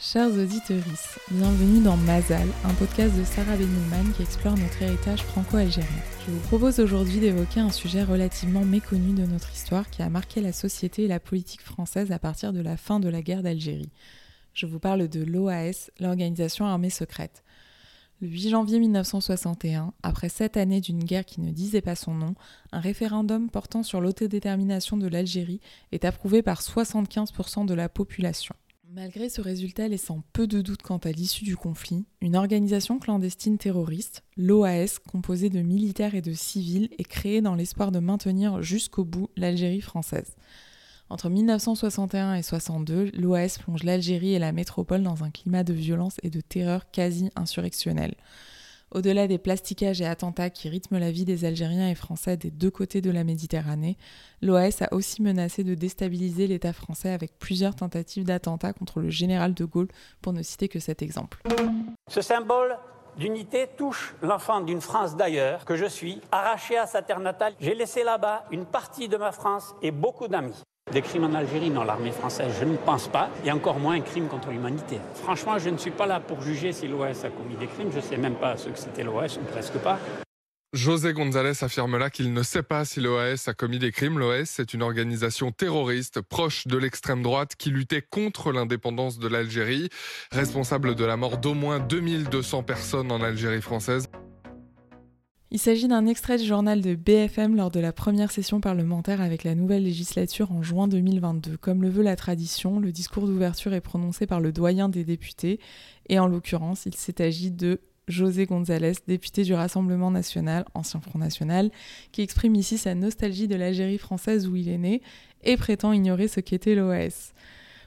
Chers auditeurs, bienvenue dans Mazal, un podcast de Sarah Benilman qui explore notre héritage franco-algérien. Je vous propose aujourd'hui d'évoquer un sujet relativement méconnu de notre histoire qui a marqué la société et la politique française à partir de la fin de la guerre d'Algérie. Je vous parle de l'OAS, l'organisation armée secrète. Le 8 janvier 1961, après sept années d'une guerre qui ne disait pas son nom, un référendum portant sur l'autodétermination de l'Algérie est approuvé par 75% de la population. Malgré ce résultat laissant peu de doute quant à l'issue du conflit, une organisation clandestine terroriste, l'OAS, composée de militaires et de civils, est créée dans l'espoir de maintenir jusqu'au bout l'Algérie française. Entre 1961 et 62, l'OAS plonge l'Algérie et la métropole dans un climat de violence et de terreur quasi insurrectionnel. Au-delà des plastiquages et attentats qui rythment la vie des Algériens et Français des deux côtés de la Méditerranée, l'OAS a aussi menacé de déstabiliser l'État français avec plusieurs tentatives d'attentats contre le général de Gaulle, pour ne citer que cet exemple. Ce symbole d'unité touche l'enfant d'une France d'ailleurs, que je suis, arraché à sa terre natale. J'ai laissé là-bas une partie de ma France et beaucoup d'amis. Des crimes en Algérie, non, l'armée française, je ne pense pas, et encore moins un crime contre l'humanité. Franchement, je ne suis pas là pour juger si l'OS a commis des crimes, je ne sais même pas ce que c'était l'OS, ou presque pas. José González affirme là qu'il ne sait pas si l'OAS a commis des crimes. L'OAS est une organisation terroriste proche de l'extrême droite qui luttait contre l'indépendance de l'Algérie, responsable de la mort d'au moins 2200 personnes en Algérie française. Il s'agit d'un extrait du journal de BFM lors de la première session parlementaire avec la nouvelle législature en juin 2022. Comme le veut la tradition, le discours d'ouverture est prononcé par le doyen des députés, et en l'occurrence, il s'est agi de José González, député du Rassemblement national, ancien Front national, qui exprime ici sa nostalgie de l'Algérie française où il est né et prétend ignorer ce qu'était l'OAS.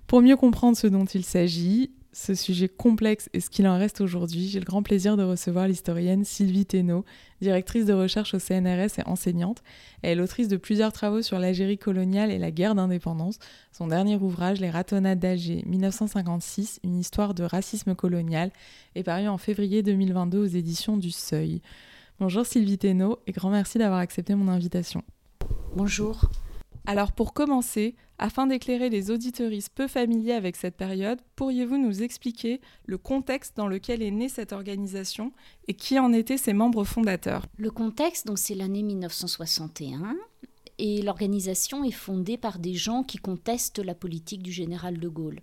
Pour mieux comprendre ce dont il s'agit, ce sujet complexe et ce qu'il en reste aujourd'hui, j'ai le grand plaisir de recevoir l'historienne Sylvie Thénault, directrice de recherche au CNRS et enseignante. Elle est l'autrice de plusieurs travaux sur l'Algérie coloniale et la guerre d'indépendance. Son dernier ouvrage, Les ratonnades d'Alger 1956, une histoire de racisme colonial, est paru en février 2022 aux éditions du Seuil. Bonjour Sylvie Thénault et grand merci d'avoir accepté mon invitation. Bonjour. Alors pour commencer, afin d'éclairer les auditeuristes peu familiers avec cette période, pourriez-vous nous expliquer le contexte dans lequel est née cette organisation et qui en étaient ses membres fondateurs? Le contexte, donc c'est l'année 1961 et l'organisation est fondée par des gens qui contestent la politique du général de Gaulle.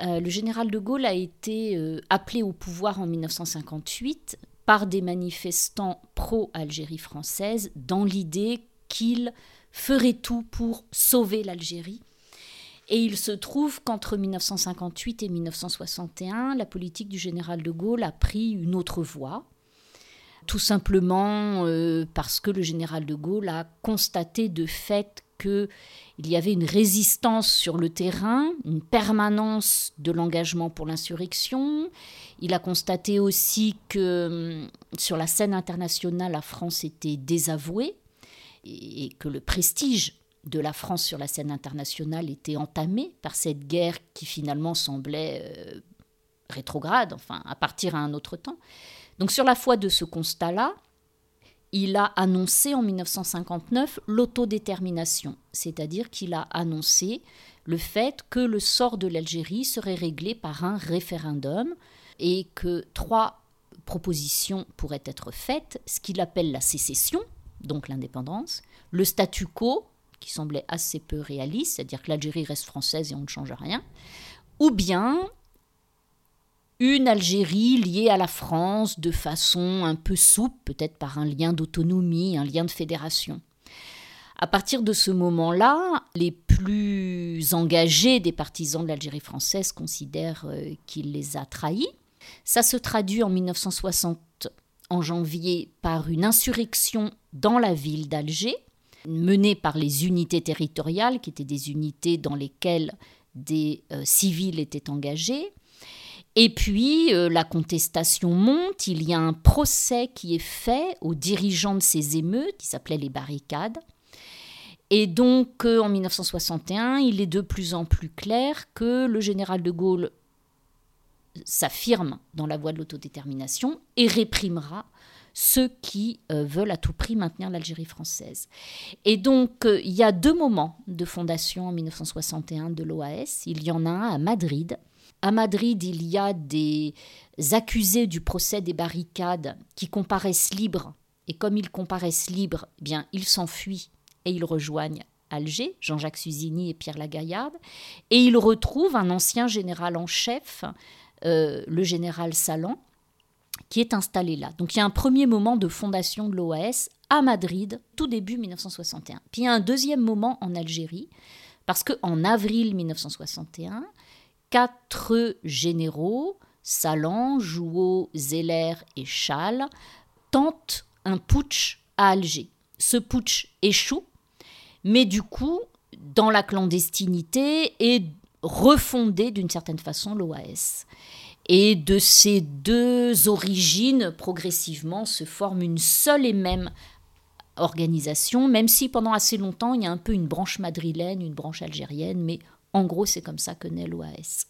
Euh, le général de Gaulle a été euh, appelé au pouvoir en 1958 par des manifestants pro-Algérie française dans l'idée qu'il ferait tout pour sauver l'Algérie. Et il se trouve qu'entre 1958 et 1961, la politique du général de Gaulle a pris une autre voie, tout simplement euh, parce que le général de Gaulle a constaté de fait qu'il y avait une résistance sur le terrain, une permanence de l'engagement pour l'insurrection. Il a constaté aussi que hum, sur la scène internationale, la France était désavouée et que le prestige de la France sur la scène internationale était entamé par cette guerre qui finalement semblait euh, rétrograde, enfin à partir à un autre temps. Donc sur la foi de ce constat-là, il a annoncé en 1959 l'autodétermination, c'est-à-dire qu'il a annoncé le fait que le sort de l'Algérie serait réglé par un référendum et que trois propositions pourraient être faites, ce qu'il appelle la sécession, donc l'indépendance, le statu quo, qui semblait assez peu réaliste, c'est-à-dire que l'Algérie reste française et on ne change rien, ou bien une Algérie liée à la France de façon un peu souple, peut-être par un lien d'autonomie, un lien de fédération. À partir de ce moment-là, les plus engagés des partisans de l'Algérie française considèrent euh, qu'il les a trahis. Ça se traduit en 1960 en janvier par une insurrection dans la ville d'Alger, menée par les unités territoriales, qui étaient des unités dans lesquelles des euh, civils étaient engagés. Et puis, euh, la contestation monte, il y a un procès qui est fait aux dirigeants de ces émeutes, qui s'appelait les barricades. Et donc, euh, en 1961, il est de plus en plus clair que le général de Gaulle s'affirme dans la voie de l'autodétermination et réprimera ceux qui euh, veulent à tout prix maintenir l'Algérie française. Et donc, euh, il y a deux moments de fondation en 1961 de l'OAS. Il y en a un à Madrid, À Madrid, il y a des accusés du procès des barricades qui comparaissent libres. Et comme ils comparaissent libres, eh bien, ils s'enfuient et ils rejoignent Alger, Jean-Jacques Suzini et Pierre Lagaillarde. Et ils retrouvent un ancien général en chef, euh, le général Salan, qui est installé là. Donc il y a un premier moment de fondation de l'OAS à Madrid, tout début 1961. Puis il y a un deuxième moment en Algérie, parce qu'en avril 1961, quatre généraux, Salan, Jouot, Zeller et Chal, tentent un putsch à Alger. Ce putsch échoue, mais du coup, dans la clandestinité est refondé d'une certaine façon l'OAS. Et de ces deux origines, progressivement, se forme une seule et même organisation, même si pendant assez longtemps, il y a un peu une branche madrilène, une branche algérienne, mais en gros, c'est comme ça que naît l'OAS.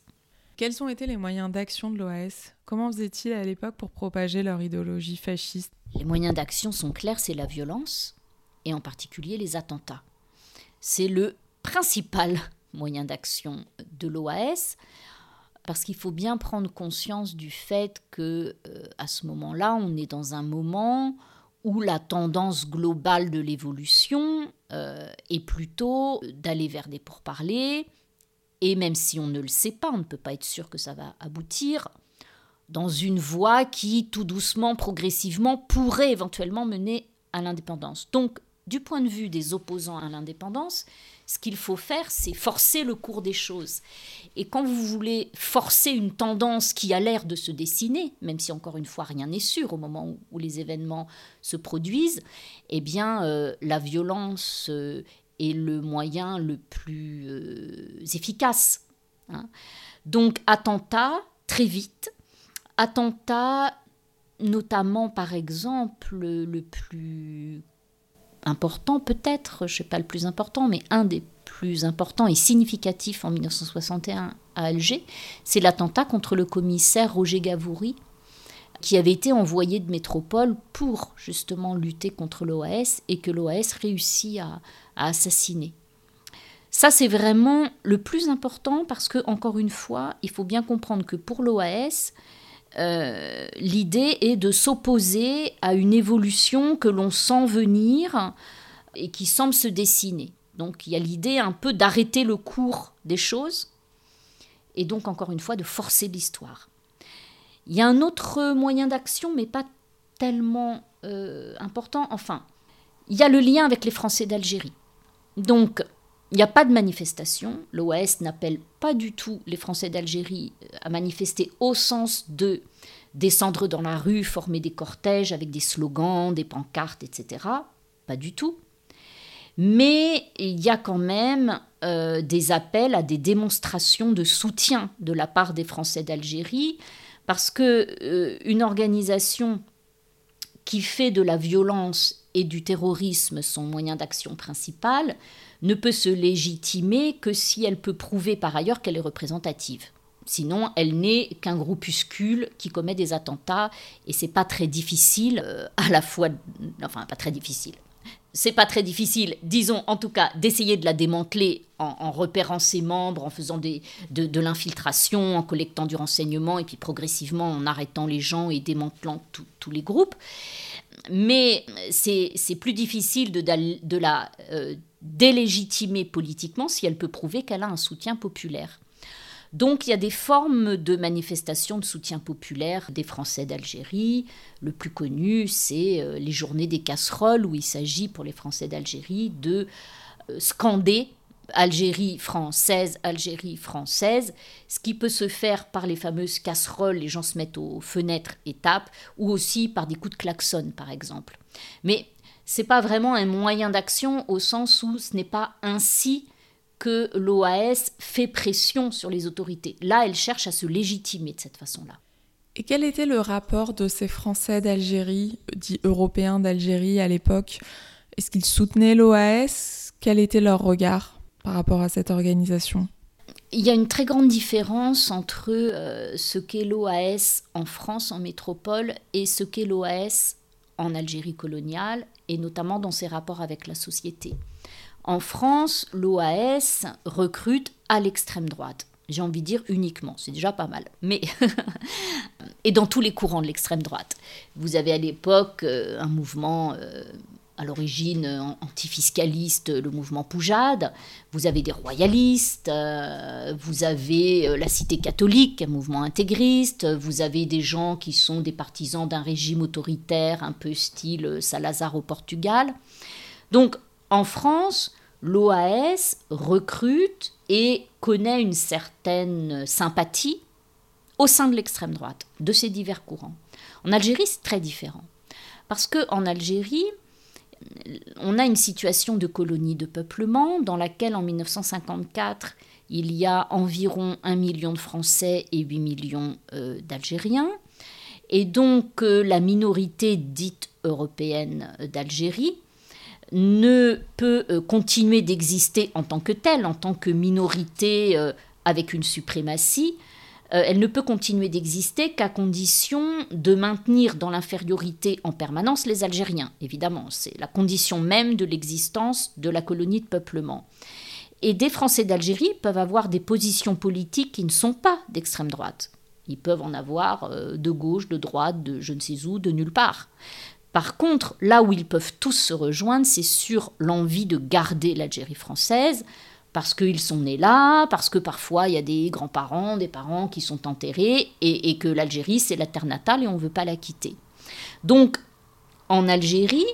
Quels ont été les moyens d'action de l'OAS Comment faisaient-ils à l'époque pour propager leur idéologie fasciste? Les moyens d'action sont clairs, c'est la violence, et en particulier les attentats. C'est le principal moyen d'action de l'OAS parce qu'il faut bien prendre conscience du fait que euh, à ce moment-là, on est dans un moment où la tendance globale de l'évolution euh, est plutôt d'aller vers des pourparlers, et même si on ne le sait pas, on ne peut pas être sûr que ça va aboutir, dans une voie qui, tout doucement, progressivement, pourrait éventuellement mener à l'indépendance. Donc, du point de vue des opposants à l'indépendance, ce qu'il faut faire, c'est forcer le cours des choses. Et quand vous voulez forcer une tendance qui a l'air de se dessiner, même si encore une fois rien n'est sûr au moment où, les événements se produisent, eh bien euh, la violence euh, est le moyen le plus euh, efficace. Hein. Donc attentat très vite, attentat notamment par exemple le plus important peut-être, je ne sais pas le plus important, mais un des plus importants et significatifs en 1961 à Alger, c'est l'attentat contre le commissaire Roger Gavoury, qui avait été envoyé de métropole pour justement lutter contre l'OAS et que l'OAS réussit à, à assassiner. Ça, c'est vraiment le plus important parce que, encore une fois, il faut bien comprendre que pour l'OAS, euh, l'idée est de s'opposer à une évolution que l'on sent venir et qui semble se dessiner. Donc il y a l'idée un peu d'arrêter le cours des choses et donc encore une fois de forcer l'histoire. Il y a un autre moyen d'action, mais pas tellement euh, important. Enfin, il y a le lien avec les Français d'Algérie. Donc, il n'y a pas de manifestation. L'OAS n'appelle pas du tout les Français d'Algérie euh, à manifester au sens de descendre dans la rue, former des cortèges avec des slogans, des pancartes, etc. Pas du tout. Mais il y a quand même euh, des appels à des démonstrations de soutien de la part des Français d'Algérie, parce que euh, une organisation qui fait de la violence et du terrorisme son moyen d'action principal, ne peut se légitimer que si elle peut prouver par ailleurs qu'elle est représentative. Sinon, elle n'est qu'un groupuscule qui commet des attentats et c'est pas très difficile euh, à la fois, enfin pas très difficile. C'est pas très difficile, disons en tout cas, d'essayer de la démanteler en, repérant ses membres, en faisant des, de, l'infiltration, en collectant du renseignement et puis progressivement en arrêtant les gens et démantelant tous les groupes. Mais c'est plus difficile de, de la euh, délégitimer politiquement si elle peut prouver qu'elle a un soutien populaire. Donc il y a des formes de manifestations de soutien populaire des Français d'Algérie. Le plus connu, c'est euh, les journées des casseroles où il s'agit pour les Français d'Algérie de euh, scander Algérie française, Algérie française, ce qui peut se faire par les fameuses casseroles, les gens se mettent aux fenêtres et tapent, ou aussi par des coups de klaxon par exemple. Mais c'est pas vraiment un moyen d'action au sens où ce n'est pas ainsi que l'OAS fait pression sur les autorités. Là, elle cherche à se légitimer de cette façon-là. Et quel était le rapport de ces Français d'Algérie, dits européens d'Algérie à l'époque? Est-ce qu'ils soutenaient l'OAS Quel était leur regard par rapport à cette organisation? Il y a une très grande différence entre euh, ce qu'est l'OAS en France, en métropole, et ce qu'est l'OAS en Algérie coloniale et notamment dans ses rapports avec la société. En France, l'OAS recrute à l'extrême droite. J'ai envie de dire uniquement, c'est déjà pas mal. Mais et dans tous les courants de l'extrême droite. Vous avez à l'époque euh, un mouvement euh, à l'origine euh, antifiscaliste, le mouvement Poujade. Vous avez des royalistes, vous avez la Cité catholique, un mouvement intégriste. Vous avez des gens qui sont des partisans d'un régime autoritaire, un peu style Salazar au Portugal. Donc en France, l'OAS recrute et connaît une certaine sympathie au sein de l'extrême droite, de ces divers courants. En Algérie, c'est très différent. Parce qu'en Algérie, on a une situation de colonie de peuplement dans laquelle en 1954, il y a environ 1 million de Français et 8 millions euh, d'Algériens. Et donc euh, la minorité dite européenne d'Algérie ne peut euh, continuer d'exister en tant que telle, en tant que minorité avec une suprématie, euh, elle ne peut continuer d'exister qu'à condition de maintenir dans l'infériorité en permanence les Algériens. Évidemment, c'est la condition même de l'existence de la colonie de peuplement. Et des Français d'Algérie peuvent avoir des positions politiques qui ne sont pas d'extrême droite. Ils peuvent en avoir euh, de gauche, de droite, de je ne sais où, de nulle part. Par contre, là où ils peuvent tous se rejoindre, c'est sur l'envie de garder l'Algérie française, parce qu'ils sont nés là, parce que parfois il y a des grands-parents, des parents qui sont enterrés, et, que l'Algérie c'est la terre natale et on ne veut pas la quitter. Donc en Algérie,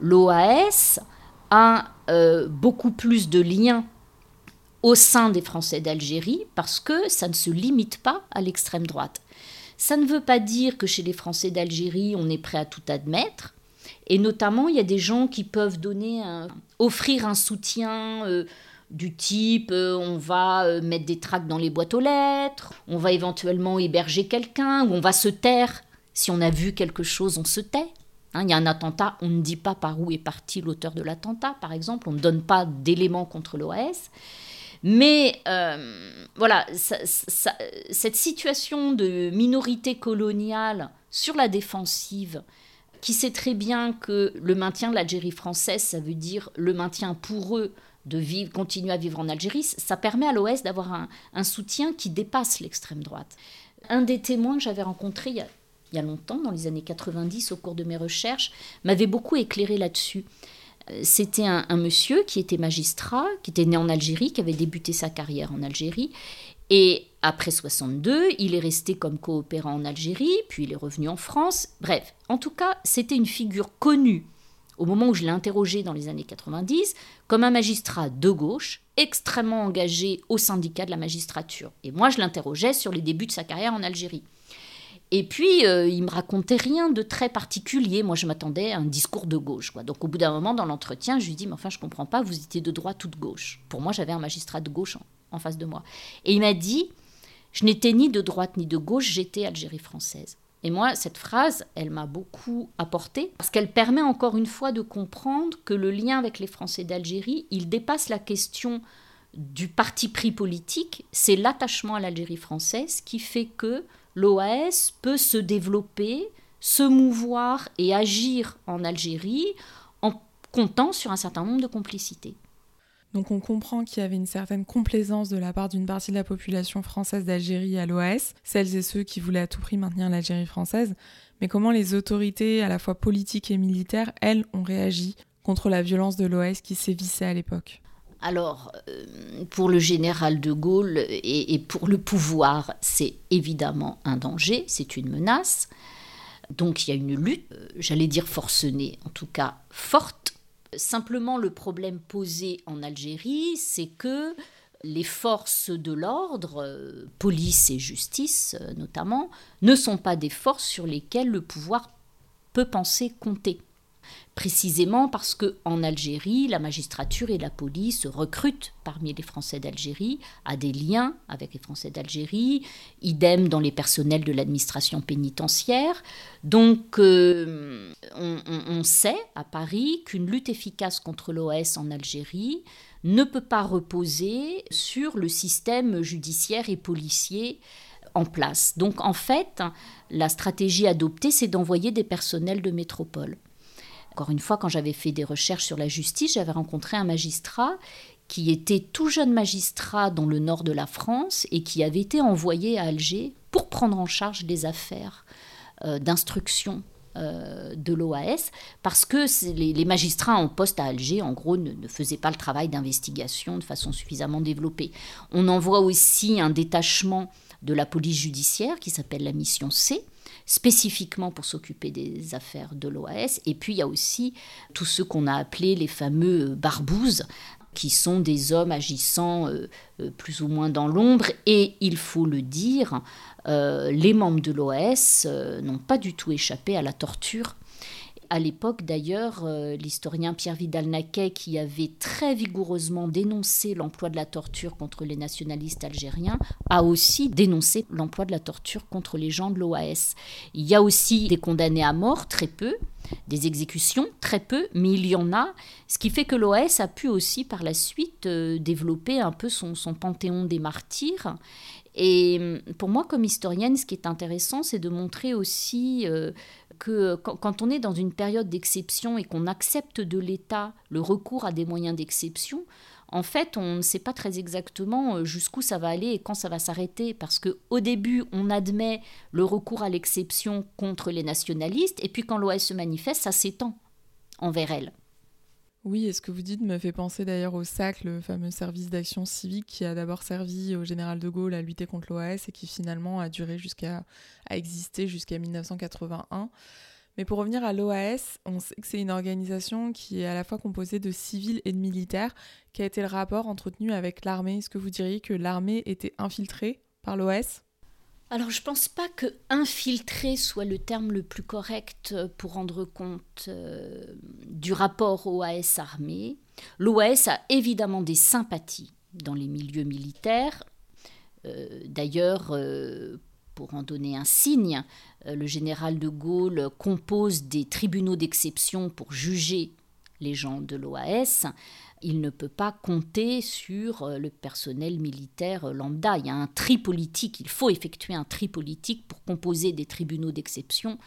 l'OAS a euh, beaucoup plus de liens au sein des Français d'Algérie parce que ça ne se limite pas à l'extrême droite. Ça ne veut pas dire que chez les Français d'Algérie, on est prêt à tout admettre. Et notamment, il y a des gens qui peuvent donner, offrir un soutien euh, du type euh, on va euh, mettre des tracts dans les boîtes aux lettres, on va éventuellement héberger quelqu'un, ou on va se taire. Si on a vu quelque chose, on se tait. Hein, il y a un attentat, on ne dit pas par où est parti l'auteur de l'attentat, par exemple, on ne donne pas d'éléments contre l'OAS. Mais euh, voilà, cette situation de minorité coloniale sur la défensive, qui sait très bien que le maintien de l'Algérie française, ça veut dire le maintien pour eux de vivre, continuer à vivre en Algérie, ça permet à l'OS d'avoir un, soutien qui dépasse l'extrême droite. Un des témoins que j'avais rencontré il y, a, longtemps, dans les années 90, au cours de mes recherches, m'avait beaucoup éclairé là-dessus. Euh, c'était un, monsieur qui était magistrat, qui était né en Algérie, qui avait débuté sa carrière en Algérie. Et après 62, il est resté comme coopérant en Algérie, puis il est revenu en France. Bref, en tout cas, c'était une figure connue au moment où je l'ai interrogé dans les années 90, comme un magistrat de gauche, extrêmement engagé au syndicat de la magistrature. Et moi, je l'interrogeais sur les débuts de sa carrière en Algérie. Et puis, euh, il me racontait rien de très particulier. Moi, je m'attendais à un discours de gauche. Donc, au bout d'un moment, dans l'entretien, je lui dis, mais enfin, je comprends pas, vous étiez de droite ou de gauche. Pour moi, j'avais un magistrat de gauche en face de moi. Et il m'a dit, je n'étais ni de droite ni de gauche, j'étais Algérie française. Et moi, cette phrase, elle m'a beaucoup apporté, parce qu'elle permet encore une fois de comprendre que le lien avec les Français d'Algérie, il dépasse la question du parti pris politique, c'est l'attachement à l'Algérie française qui fait que l'OAS peut se développer, se mouvoir et agir en Algérie en comptant sur un certain nombre de complicités. Donc on comprend qu'il y avait une certaine complaisance de la part d'une partie de la population française d'Algérie à l'OAS, celles et ceux qui voulaient à tout prix maintenir l'Algérie française, mais comment les autorités, à la fois politiques et militaires, elles, ont réagi contre la violence de l'OAS qui sévissait à l'époque? Alors, euh, pour le général de Gaulle et, et pour le pouvoir, c'est évidemment un danger, c'est une menace. Donc il y a une lutte, euh, j'allais dire forcenée, en tout cas forte, Simplement, le problème posé en Algérie, c'est que les forces de l'ordre, euh, police et justice euh, notamment, ne sont pas des forces sur lesquelles le pouvoir peut penser compter précisément parce que en Algérie, la magistrature et la police recrutent parmi les Français d'Algérie, à des liens avec les Français d'Algérie, idem dans les personnels de l'administration pénitentiaire. Donc, euh, on, sait à Paris qu'une lutte efficace contre l'OS en Algérie ne peut pas reposer sur le système judiciaire et policier en place. Donc en fait, la stratégie adoptée, c'est d'envoyer des personnels de métropole. Encore une fois, quand j'avais fait des recherches sur la justice, j'avais rencontré un magistrat qui était tout jeune magistrat dans le nord de la France et qui avait été envoyé à Alger pour prendre en charge les affaires euh, d'instruction euh, de l'OAS, parce que les, magistrats en poste à Alger, en gros, ne faisaient pas le travail d'investigation de façon suffisamment développée. On envoie aussi un détachement de la police judiciaire qui s'appelle la mission C, spécifiquement pour s'occuper des affaires de l'OAS. Et puis il y a aussi tous ceux qu'on a appelés les fameux barbouzes, qui sont des hommes agissant euh, euh, plus ou moins dans l'ombre. Et il faut le dire, euh, les membres de l'OAS n'ont pas du tout échappé à la torture à l'époque, d'ailleurs, euh, l'historien Pierre Vidal-Naquet, qui avait très vigoureusement dénoncé l'emploi de la torture contre les nationalistes algériens, a aussi dénoncé l'emploi de la torture contre les gens de l'OAS. Il y a aussi des condamnés à mort, très peu, des exécutions, très peu, mais il y en a, ce qui fait que l'OAS a pu aussi par la suite euh, développer un peu son, panthéon des martyrs. Et hum, pour moi, comme historienne, ce qui est intéressant, c'est de montrer aussi euh, que quand on est dans une période d'exception et qu'on accepte de l'État le recours à des moyens d'exception, en fait, on ne sait pas très exactement euh, jusqu'où ça va aller et quand ça va s'arrêter, parce que au début, on admet le recours à l'exception contre les nationalistes, et puis quand l'OAS se manifeste, ça s'étend envers elle. Oui, et ce que vous dites me fait penser d'ailleurs au SAC, le fameux service d'action civique qui a d'abord servi au général de Gaulle à lutter contre l'OAS et qui finalement a duré jusqu'à a existé jusqu'à 1981. Mais pour revenir à l'OAS, on sait que c'est une organisation qui est à la fois composée de civils et de militaires. Quel a été le rapport entretenu avec l'armée? Est-ce que vous diriez que l'armée était infiltrée par l'OAS alors je ne pense pas que infiltrer soit le terme le plus correct pour rendre compte euh, du rapport OAS armée. L'OAS a évidemment des sympathies dans les milieux militaires. Euh, d'ailleurs, euh, pour en donner un signe, le général de Gaulle compose des tribunaux d'exception pour juger les gens de l'OAS il ne peut pas compter sur euh, le personnel militaire euh, lambda. Il y a un tri politique, il faut effectuer un tri politique pour composer des tribunaux d'exception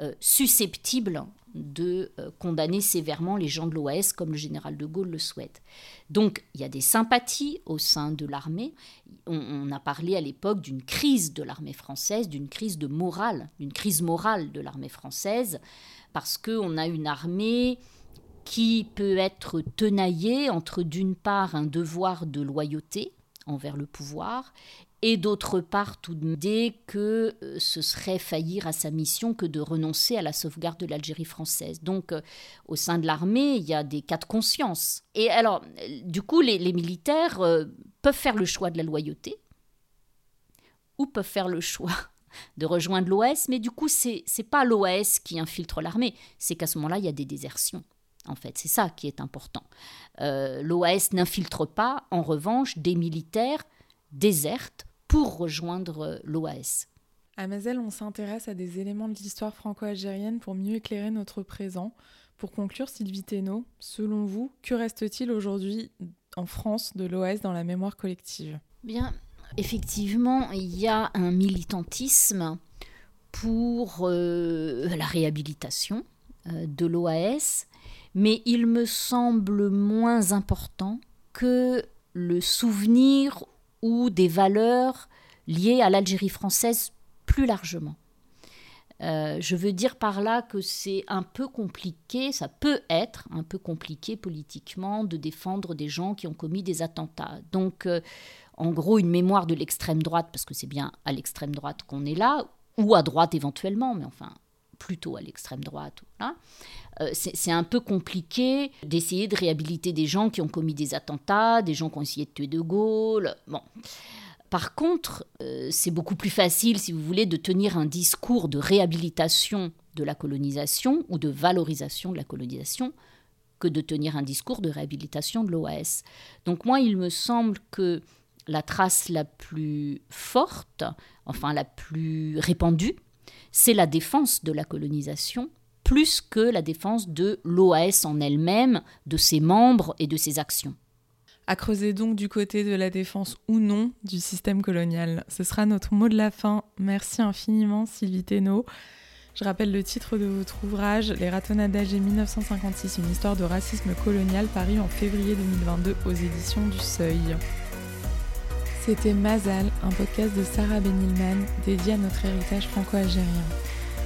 euh, susceptibles de condamner sévèrement les gens de l'OAS comme le général de Gaulle le souhaite. Donc il y a des sympathies au sein de l'armée. On, a parlé à l'époque d'une crise de l'armée française, d'une crise de morale, d'une crise morale de l'armée française, parce qu'on a une armée qui peut être tenaillé entre d'une part un devoir de loyauté envers le pouvoir et d'autre part tout dès que euh, ce serait faillir à sa mission que de renoncer à la sauvegarde de l'Algérie française. Donc euh, au sein de l'armée, il y a des cas de conscience. Et alors, euh, du coup, les, militaires peuvent faire le choix de la loyauté ou peuvent faire le choix de rejoindre l'OS, mais du coup, c'est n'est pas l'OS qui infiltre l'armée, c'est qu'à ce moment-là, il y a des désertions en fait. C'est ça qui est important. Euh, L'OAS n'infiltre pas, en revanche, des militaires désertes pour rejoindre euh, l'OAS. À Mazel, on s'intéresse à des éléments de l'histoire franco-algérienne pour mieux éclairer notre présent. Pour conclure, Sylvie Thénault, selon vous, que reste-t-il aujourd'hui en France de l'OAS dans la mémoire collective? Bien, effectivement, il y a un militantisme pour euh, la réhabilitation de l'OAS mais il me semble moins important que le souvenir ou des valeurs liées à l'Algérie française plus largement. Euh, je veux dire par là que c'est un peu compliqué, ça peut être un peu compliqué politiquement de défendre des gens qui ont commis des attentats. Donc, euh, en gros, une mémoire de l'extrême droite, parce que c'est bien à l'extrême droite qu'on est là, ou à droite éventuellement, mais enfin, plutôt à l'extrême droite. Euh, c'est un peu compliqué d'essayer de réhabiliter des gens qui ont commis des attentats, des gens qui ont essayé de tuer De Gaulle. Bon. Par contre, euh, c'est beaucoup plus facile, si vous voulez, de tenir un discours de réhabilitation de la colonisation ou de valorisation de la colonisation que de tenir un discours de réhabilitation de l'OAS. Donc moi, il me semble que la trace la plus forte, enfin la plus répandue, c'est la défense de la colonisation plus que la défense de l'OAS en elle-même, de ses membres et de ses actions. À creuser donc du côté de la défense ou non du système colonial. Ce sera notre mot de la fin. Merci infiniment Sylvie Thénault. Je rappelle le titre de votre ouvrage, Les ratonnades d'Alger 1956, une histoire de racisme colonial, paru en février 2022 aux éditions du Seuil. C'était Mazal, un podcast de Sarah Benilman dédié à notre héritage franco-algérien.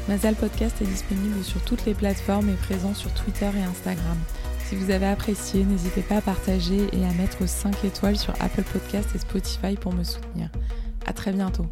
Mazal Podcast est disponible sur toutes les plateformes et présent sur Twitter et Instagram. Si vous avez apprécié, n'hésitez pas à partager et à mettre 5 étoiles sur Apple Podcast et Spotify pour me soutenir. À très bientôt.